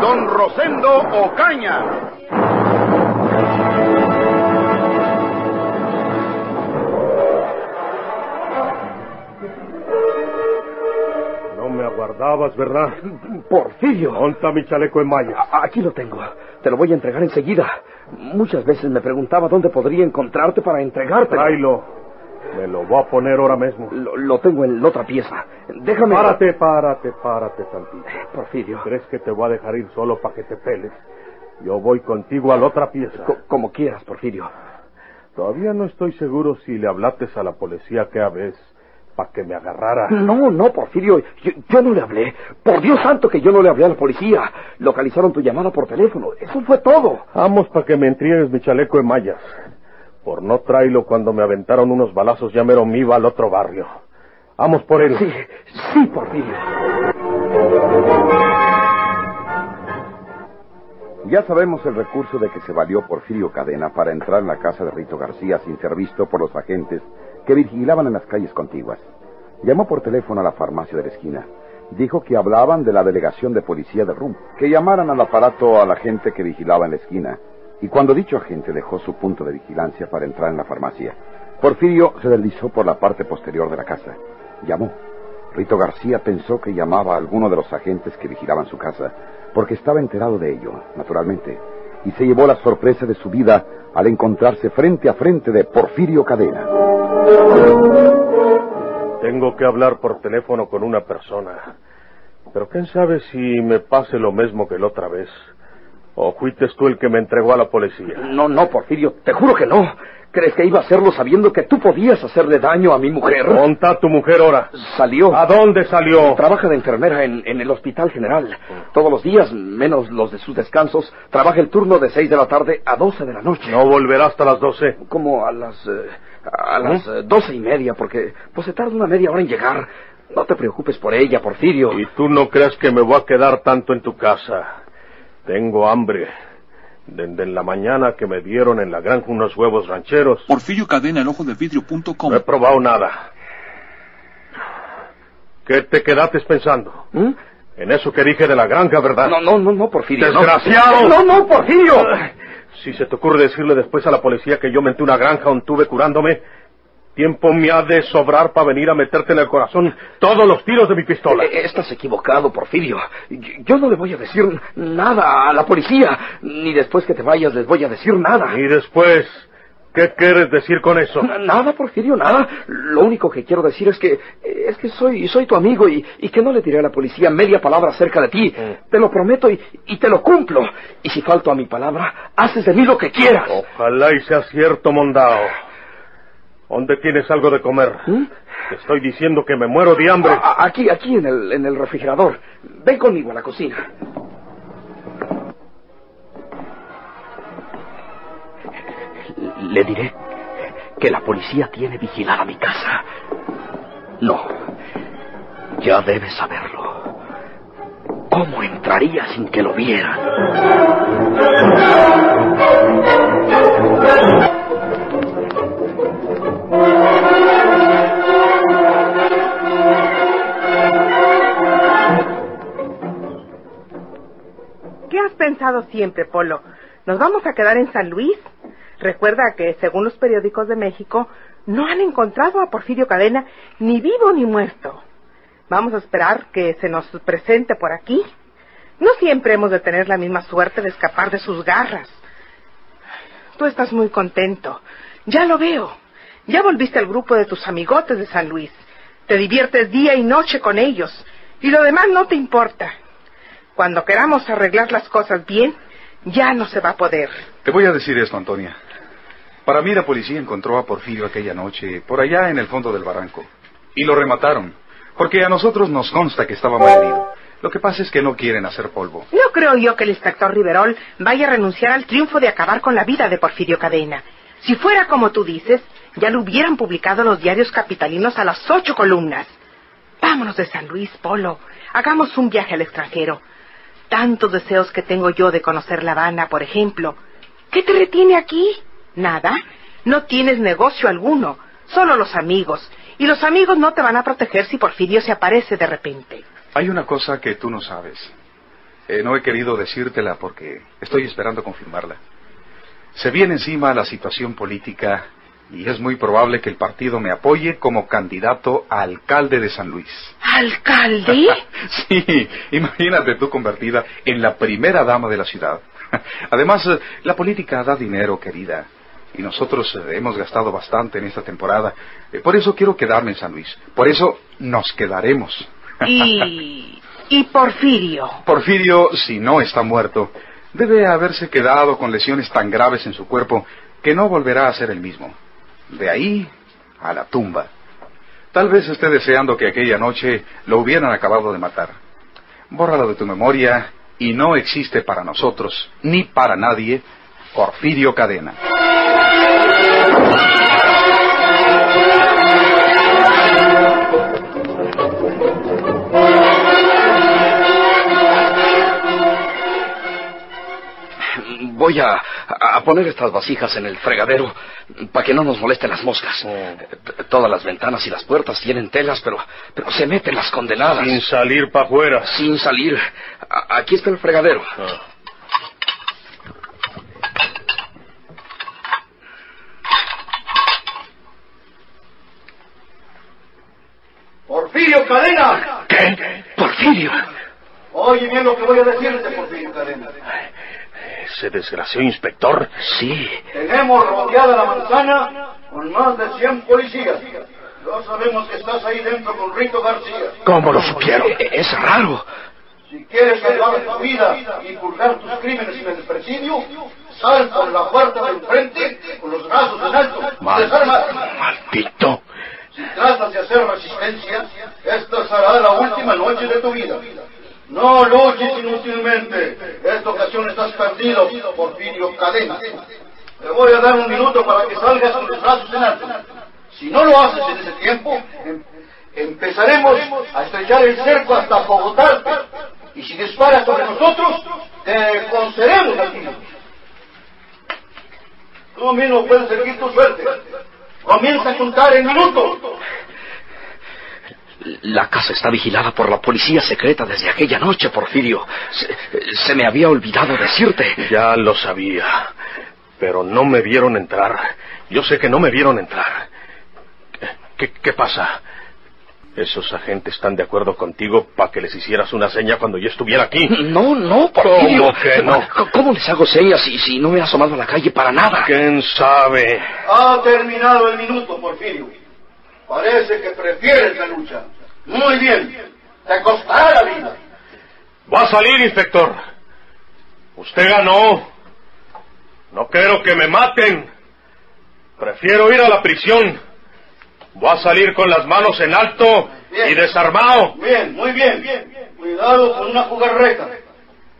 Don Rosendo Ocaña. No me aguardabas, ¿verdad? Porfirio. Monta mi chaleco en malla. Aquí lo tengo. Te lo voy a entregar enseguida. Muchas veces me preguntaba dónde podría encontrarte para entregártelo. Tráelo. Me lo voy a poner ahora mismo. Lo, lo tengo en la otra pieza. Déjame. Párate, párate, párate tantito. Porfirio. ¿Crees que te voy a dejar ir solo para que te peles? Yo voy contigo a la otra pieza. Co- como quieras, Porfirio. Todavía no estoy seguro si le hablaste a la policía que vez para que me agarrara. No, no, Porfirio. Yo, yo no le hablé. Por Dios santo que yo no le hablé a la policía. Localizaron tu llamada por teléfono. Eso fue todo. Vamos para que me entregues mi chaleco en mallas. Por no traerlo cuando me aventaron unos balazos ya mero me iba al otro barrio. Vamos por él. Sí, sí, Porfirio. Ya sabemos el recurso de que se valió Porfirio Cadena para entrar en la casa de Rito García sin ser visto por los agentes que vigilaban en las calles contiguas. Llamó por teléfono a la farmacia de la esquina. Dijo que hablaban de la delegación de policía de Rum, que llamaran al aparato a la gente que vigilaba en la esquina. Y cuando dicho agente dejó su punto de vigilancia para entrar en la farmacia, Porfirio se deslizó por la parte posterior de la casa. Llamó. Rito García pensó que llamaba a alguno de los agentes que vigilaban su casa, porque estaba enterado de ello, naturalmente, y se llevó la sorpresa de su vida al encontrarse frente a frente de Porfirio Cadena. Tengo que hablar por teléfono con una persona. Pero quién sabe si me pase lo mismo que la otra vez. ¿O fuiste tú el que me entregó a la policía? No, no, Porfirio. Te juro que no. ¿Crees que iba a hacerlo sabiendo que tú podías hacerle daño a mi mujer? Monta tu mujer ahora. Salió. ¿A dónde salió? Trabaja de enfermera en, en el Hospital General. Todos los días, menos los de sus descansos, trabaja el turno de 6 de la tarde a 12 de la noche. No volverá hasta las doce. Como a las... eh, a las eh, doce y media, porque pues se tarda una media hora en llegar. No te preocupes por ella, Porfirio. ¿Y tú no crees que me voy a quedar tanto en tu casa? Tengo hambre. Desde la mañana que me dieron en la granja unos huevos rancheros, Porfirio Cadena, el ojo de vidrio.com. no he probado nada. ¿Qué te quedaste pensando? ¿Mm? En eso que dije de la granja, ¿verdad? No, no, no, no, Porfirio. ¡Desgraciado! No, no, Porfirio. Si se te ocurre decirle después a la policía que yo menté una granja donde estuve curándome, tiempo me ha de sobrar para venir a meterte en el corazón todos los tiros de mi pistola. Eh, Estás equivocado, Porfirio. Yo, yo no le voy a decir nada a la policía, ni después que te vayas les voy a decir nada. Y después, ¿qué quieres decir con eso? Na- Nada, Porfirio, nada. Lo único que quiero decir es que es que soy soy tu amigo y, y que no le diré a la policía media palabra acerca de ti. Mm. Te lo prometo y, y te lo cumplo. Y si falto a mi palabra, haces de mí lo que quieras. Ojalá y sea cierto, Mondao. ¿Dónde tienes algo de comer? ¿Mm? Te estoy diciendo que me muero de hambre. A- Aquí, aquí en el, en el refrigerador. Ven conmigo a la cocina. Le diré que la policía tiene vigilada mi casa. No, ya debes saberlo. ¿Cómo entraría sin que lo vieran? Pensado siempre, Polo? ¿Nos vamos a quedar en San Luis? Recuerda que, según los periódicos de México, no han encontrado a Porfirio Cadena ni vivo ni muerto. Vamos a esperar que se nos presente por aquí. No siempre hemos de tener la misma suerte de escapar de sus garras. Tú estás muy contento. Ya lo veo. Ya volviste al grupo de tus amigotes de San Luis. Te diviertes día y noche con ellos. Y lo demás no te importa. Cuando queramos arreglar las cosas bien, ya no se va a poder. Te voy a decir esto, Antonia. Para mí la policía encontró a Porfirio aquella noche por allá en el fondo del barranco. Y lo remataron. Porque a nosotros nos consta que estaba muy herido. Lo que pasa es que no quieren hacer polvo. No creo yo que el inspector Riverol vaya a renunciar al triunfo de acabar con la vida de Porfirio Cadena. Si fuera como tú dices, ya lo hubieran publicado los diarios capitalinos a las ocho columnas. Vámonos de San Luis, Polo. Hagamos un viaje al extranjero. Tantos deseos que tengo yo de conocer La Habana, por ejemplo. ¿Qué te retiene aquí? Nada. No tienes negocio alguno. Solo los amigos. Y los amigos no te van a proteger si Porfirio se aparece de repente. Hay una cosa que tú no sabes. Eh, no he querido decírtela porque estoy esperando confirmarla. Se viene encima la situación política y es muy probable que el partido me apoye como candidato a alcalde de San Luis. ¿Alcalde? sí, imagínate tú convertida en la primera dama de la ciudad. Además, eh, la política da dinero, querida. Y nosotros eh, hemos gastado bastante en esta temporada. Eh, Por eso quiero quedarme en San Luis. Por eso nos quedaremos. y... y Porfirio. Porfirio, si no está muerto, debe haberse quedado con lesiones tan graves en su cuerpo que no volverá a ser el mismo. De ahí a la tumba. Tal vez esté deseando que aquella noche lo hubieran acabado de matar. Bórralo de tu memoria y no existe para nosotros, ni para nadie, Porfirio Cadena. Voy a, a poner estas vasijas en el fregadero para que no nos molesten las moscas. T- Todas las ventanas y las puertas tienen telas, pero, pero se meten las condenadas. Sin salir para afuera. Sin salir. A- aquí está el fregadero. Porfirio Cadena. ¿Qué? Porfirio. Oye bien lo que voy a decirte, Porfirio Cadena. Ese desgraciado inspector. Sí. Tenemos rodeada la manzana con más de 100 policías. No sabemos que estás ahí dentro con Rito García. ¿Cómo lo supieron? E- Es raro. Si quieres salvar tu vida y purgar tus crímenes en el presidio, sal por la puerta del frente con los brazos en alto. Mal- Desarma. Maldito. Si tratas de hacer resistencia, esta será la última noche de tu vida. No luches inútilmente. Esta ocasión estás perdido, Porfirio Cadena. Te voy a dar un minuto para que salgas con los brazos en alto. Si no lo haces en ese tiempo, em- empezaremos a estrechar el cerco hasta Bogotarte. Y si disparas sobre nosotros, te concederemos a ti. Tú mismo puedes seguir tu suerte. Comienza a contar el minuto. La casa está vigilada por la policía secreta desde aquella noche, Porfirio. Se, se me había olvidado decirte. Ya lo sabía. Pero no me vieron entrar. Yo sé que no me vieron entrar. ¿Qué, qué, qué pasa? Esos agentes están de acuerdo contigo para que les hicieras una seña cuando yo estuviera aquí. No, no, Porfirio. ¿Cómo que no? ¿Cómo les hago señas si, si no me he asomado a la calle para nada? ¿Quién sabe? Ha terminado el minuto, Porfirio. Parece que prefieres la lucha. Muy bien. Te costará la vida. Va a salir, inspector. Usted ganó. No quiero que me maten. Prefiero ir a la prisión. Voy a salir con las manos en alto Bien. y desarmado. Bien, muy bien. Cuidado con una jugarreta.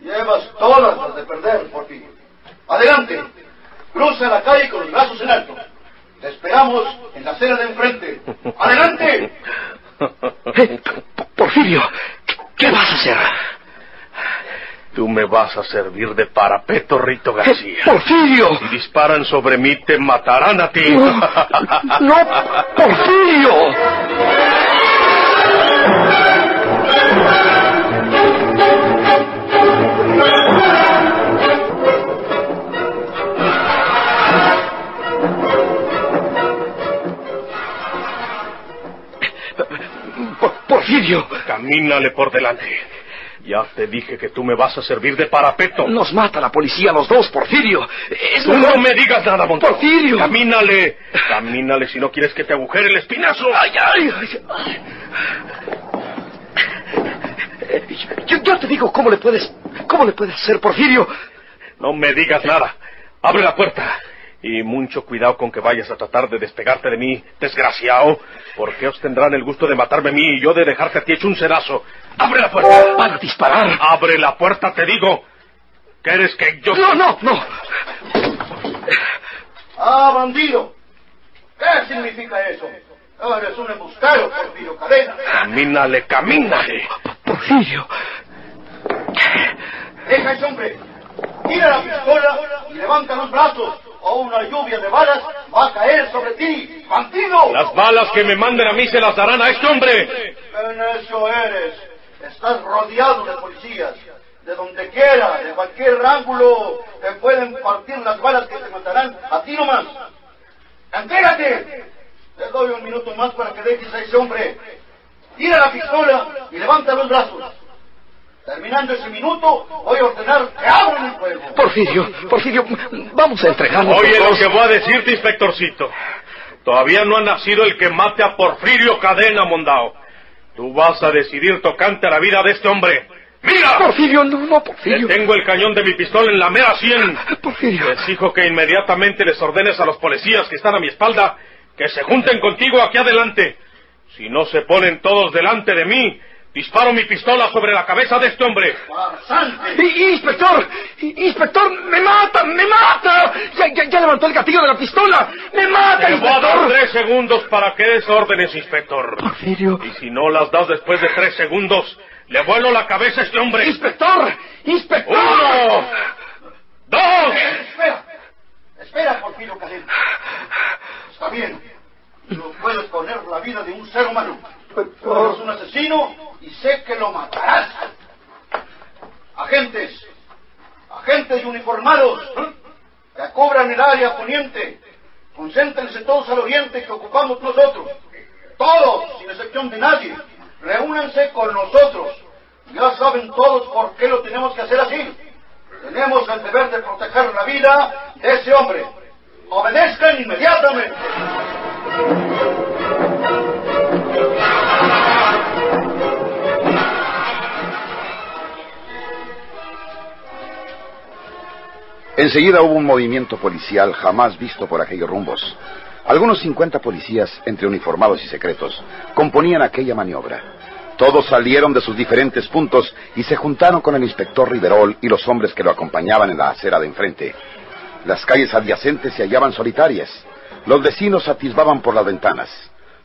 Llevas todas las de perder, Porfirio. Adelante. Cruza la calle con los brazos en alto. Te esperamos en la acera de enfrente. Adelante. Eh, Porfirio, ¿qué, vas a hacer? Tú me vas a servir de parapeto, Rito García. Porfirio. Si disparan sobre mí, te matarán a ti. No, Porfirio. Porfirio, Camínale por delante. Ya te dije que tú me vas a servir de parapeto. nos mata la policía los dos, Porfirio. Es Tú mejor- no me digas nada, Montoro. Porfirio. Camínale. Camínale si no quieres que te agujere el espinazo. Ay, ay, ay. Yo, yo te digo cómo le puedes, cómo le puedes hacer, Porfirio. No me digas nada. Abre la puerta Y mucho cuidado con que vayas a tratar de despegarte de mí, desgraciado, porque os tendrán el gusto de matarme a mí y yo de dejarte a ti hecho un cedazo. ¡Abre la puerta! ¡Van a disparar! ¡Abre la puerta, te digo! ¿Quieres que yo...? ¡No, no, no! ¡Ah, bandido! ¿Qué significa eso? Eres un embustero, Porfirio Cadena. ¡Camínale, camínale! Porfirio. Deja a ese hombre. Tira la pistola y levanta los brazos, o una lluvia de balas va a caer sobre ti, bandido. Las balas que me manden a mí se las darán a este hombre. En eso eres. Estás rodeado de policías. De donde quiera, de cualquier ángulo, te pueden partir las balas que te matarán a ti nomás. ¡Entrégate! Te doy un minuto más para que dejes a ese hombre. Tira la pistola y levanta los brazos. Terminando ese minuto, voy a ordenar que abran el fuego. Porfirio, Porfirio, vamos a entregarnos. Oye los lo que voy a decirte, inspectorcito. Todavía no ha nacido el que mate a Porfirio Cadena Mondao. Tú vas a decidir tocante a la vida de este hombre. ¡Mira! Porfirio, no, no, Le Porfirio. tengo el cañón de mi pistola en la mera sien. Porfirio. Les exijo que inmediatamente les ordenes a los policías que están a mi espalda que se junten contigo aquí adelante. Si no se ponen todos delante de mí, disparo mi pistola sobre la cabeza de este hombre. ¡Inspector! ¡Inspector! ¡Me mata! ¡Me mata! Ya, ya, ya levantó el gatillo de la pistola. ¡Me mata, Te voy a dar inspector! tres segundos para que des órdenes, inspector. Porfirio. Y si no las das después de tres segundos, le vuelo la cabeza a este hombre. ¡Inspector! ¡Inspector! ¡Uno! ¡Dos! Espera, espera, Porfirio Cadena. Está bien. No puedes poner la vida de un ser humano. Eres un asesino y sé que lo matarás. Agentes, agentes y uniformados que cubran el área poniente, concéntrense todos al oriente que ocupamos nosotros. Todos, sin excepción de nadie, reúnanse con nosotros. Ya saben todos por qué lo tenemos que hacer así. Tenemos el deber de proteger la vida de ese hombre. Obedezcan inmediatamente. Enseguida hubo un movimiento policial jamás visto por aquellos rumbos. Algunos 50 policías, entre uniformados y secretos, componían aquella maniobra. Todos salieron de sus diferentes puntos y se juntaron con el inspector Riverol y los hombres que lo acompañaban en la acera de enfrente. Las calles adyacentes se hallaban solitarias. Los vecinos atisbaban por las ventanas.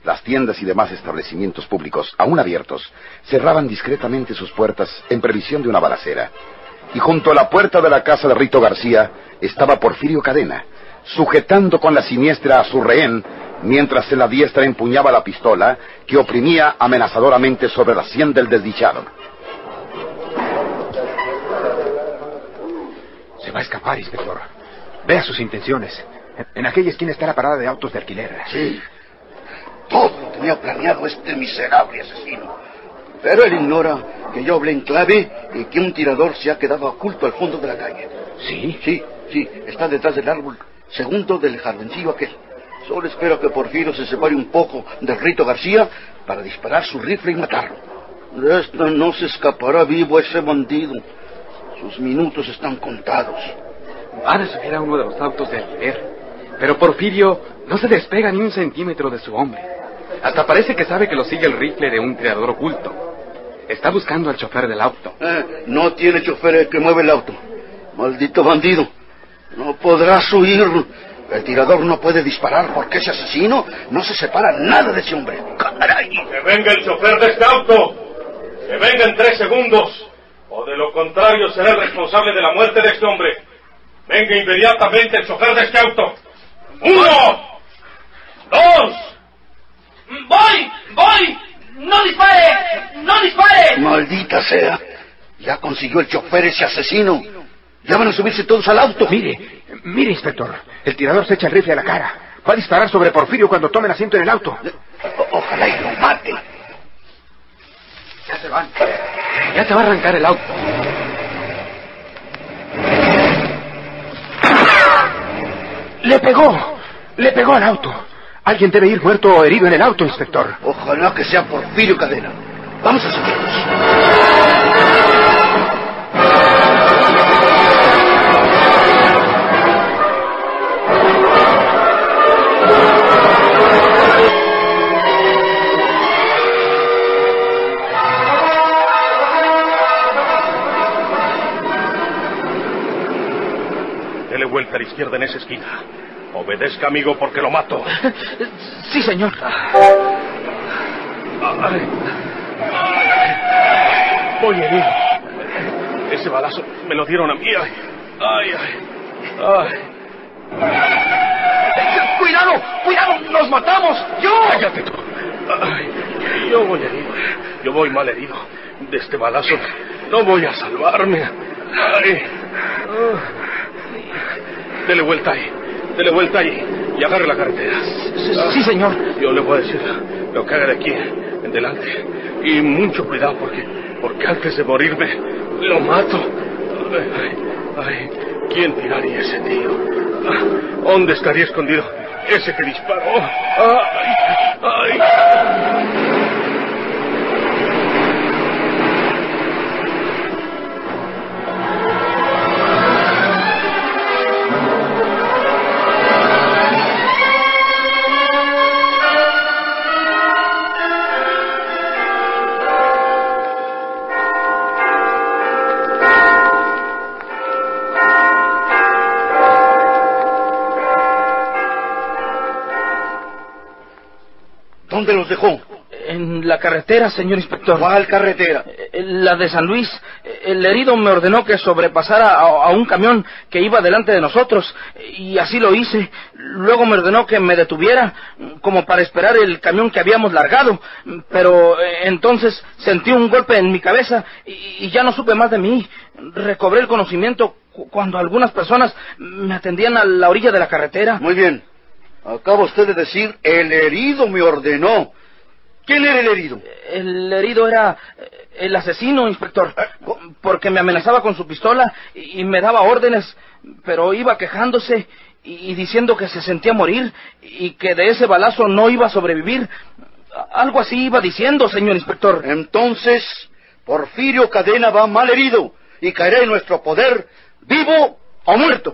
Las tiendas y demás establecimientos públicos, aún abiertos, cerraban discretamente sus puertas en previsión de una balacera. Y junto a la puerta de la casa de Rito García estaba Porfirio Cadena, sujetando con la siniestra a su rehén, mientras en la diestra empuñaba la pistola que oprimía amenazadoramente sobre la sien del desdichado. Se va a escapar, inspector. Vea sus intenciones. En aquella esquina está la parada de autos de alquiler. Sí, todo lo tenía planeado este miserable asesino. Pero él ignora que yo hablé en clave y que un tirador se ha quedado oculto al fondo de la calle. ¿Sí? Sí, sí, está detrás del árbol, segundo del jardincillo aquel. Solo espero que Porfirio se separe un poco del Rito García para disparar su rifle y matarlo. De esta no se escapará vivo ese bandido. Sus minutos están contados. Van a subir a uno de los autos de alquiler. Pero Porfirio no se despega ni un centímetro de su hombre. Hasta parece que sabe que lo sigue el rifle de un tirador oculto. Está buscando al chofer del auto. Eh, no tiene chofer el que mueve el auto. Maldito bandido. No podrás huir. El tirador no puede disparar porque ese asesino no se separa nada de ese hombre. ¡Caray! ¡Que venga el chofer de este auto! ¡Que venga en tres segundos! O de lo contrario será el responsable de la muerte de este hombre. Venga inmediatamente el chofer de este auto. ¡Uno! ¡Dos! ¡Voy! ¡Voy! ¡No dispare! ¡No dispare! Maldita sea. Ya consiguió el chofer ese asesino. Ya van a subirse todos al auto. Mire, mire, inspector. El tirador se echa el rifle a la cara. Va a disparar sobre Porfirio cuando tomen asiento en el auto. O- ojalá y lo mate. Ya se van. Ya se va a arrancar el auto. ¡Le pegó! ¡Le pegó al auto! Alguien debe ir muerto o herido en el auto, inspector. Ojalá que sea Porfirio Cadena. Vamos a seguirlos. Dele vuelta a la izquierda en esa esquina. Obedezca, amigo, porque lo mato. Sí, señor. Voy herido. Ese balazo me lo dieron a mí. Ay, ay, ay. ay. ¡Cuidado! ¡Cuidado! ¡Nos matamos! ¡Yo! Cállate tú. Ay, yo voy herido. Yo voy mal herido. De este balazo no voy a salvarme. Ay. Dele vuelta ahí. Dele vuelta ahí. Y agarre la carretera. Sí, señor. Yo le voy a decir lo que haga de aquí en delante. Y mucho cuidado porque, porque antes de morirme lo mato. Ay, ay, ay. ¿Quién tiraría ese tiro? Ah, ¿Dónde estaría escondido ese que disparó? Ay, ay. ¿Dónde los dejó? En la carretera, señor inspector. ¿Cuál carretera? Eh, La de San Luis. El herido me ordenó que sobrepasara a, un camión que iba delante de nosotros. Y así lo hice. Luego me ordenó que me detuviera, como para esperar el camión que habíamos largado. Pero eh, entonces sentí un golpe en mi cabeza y, ya no supe más de mí. Recobré el conocimiento cu- cuando algunas personas me atendían a la orilla de la carretera. Muy bien. Acaba usted de decir, el herido me ordenó. ¿Quién era el herido? El herido era eh, el asesino, inspector, porque me amenazaba con su pistola y me daba órdenes, pero iba quejándose y diciendo que se sentía morir y que de ese balazo no iba a sobrevivir. Algo así iba diciendo, señor inspector. Entonces, Porfirio Cadena va mal herido y caerá en nuestro poder, vivo o muerto.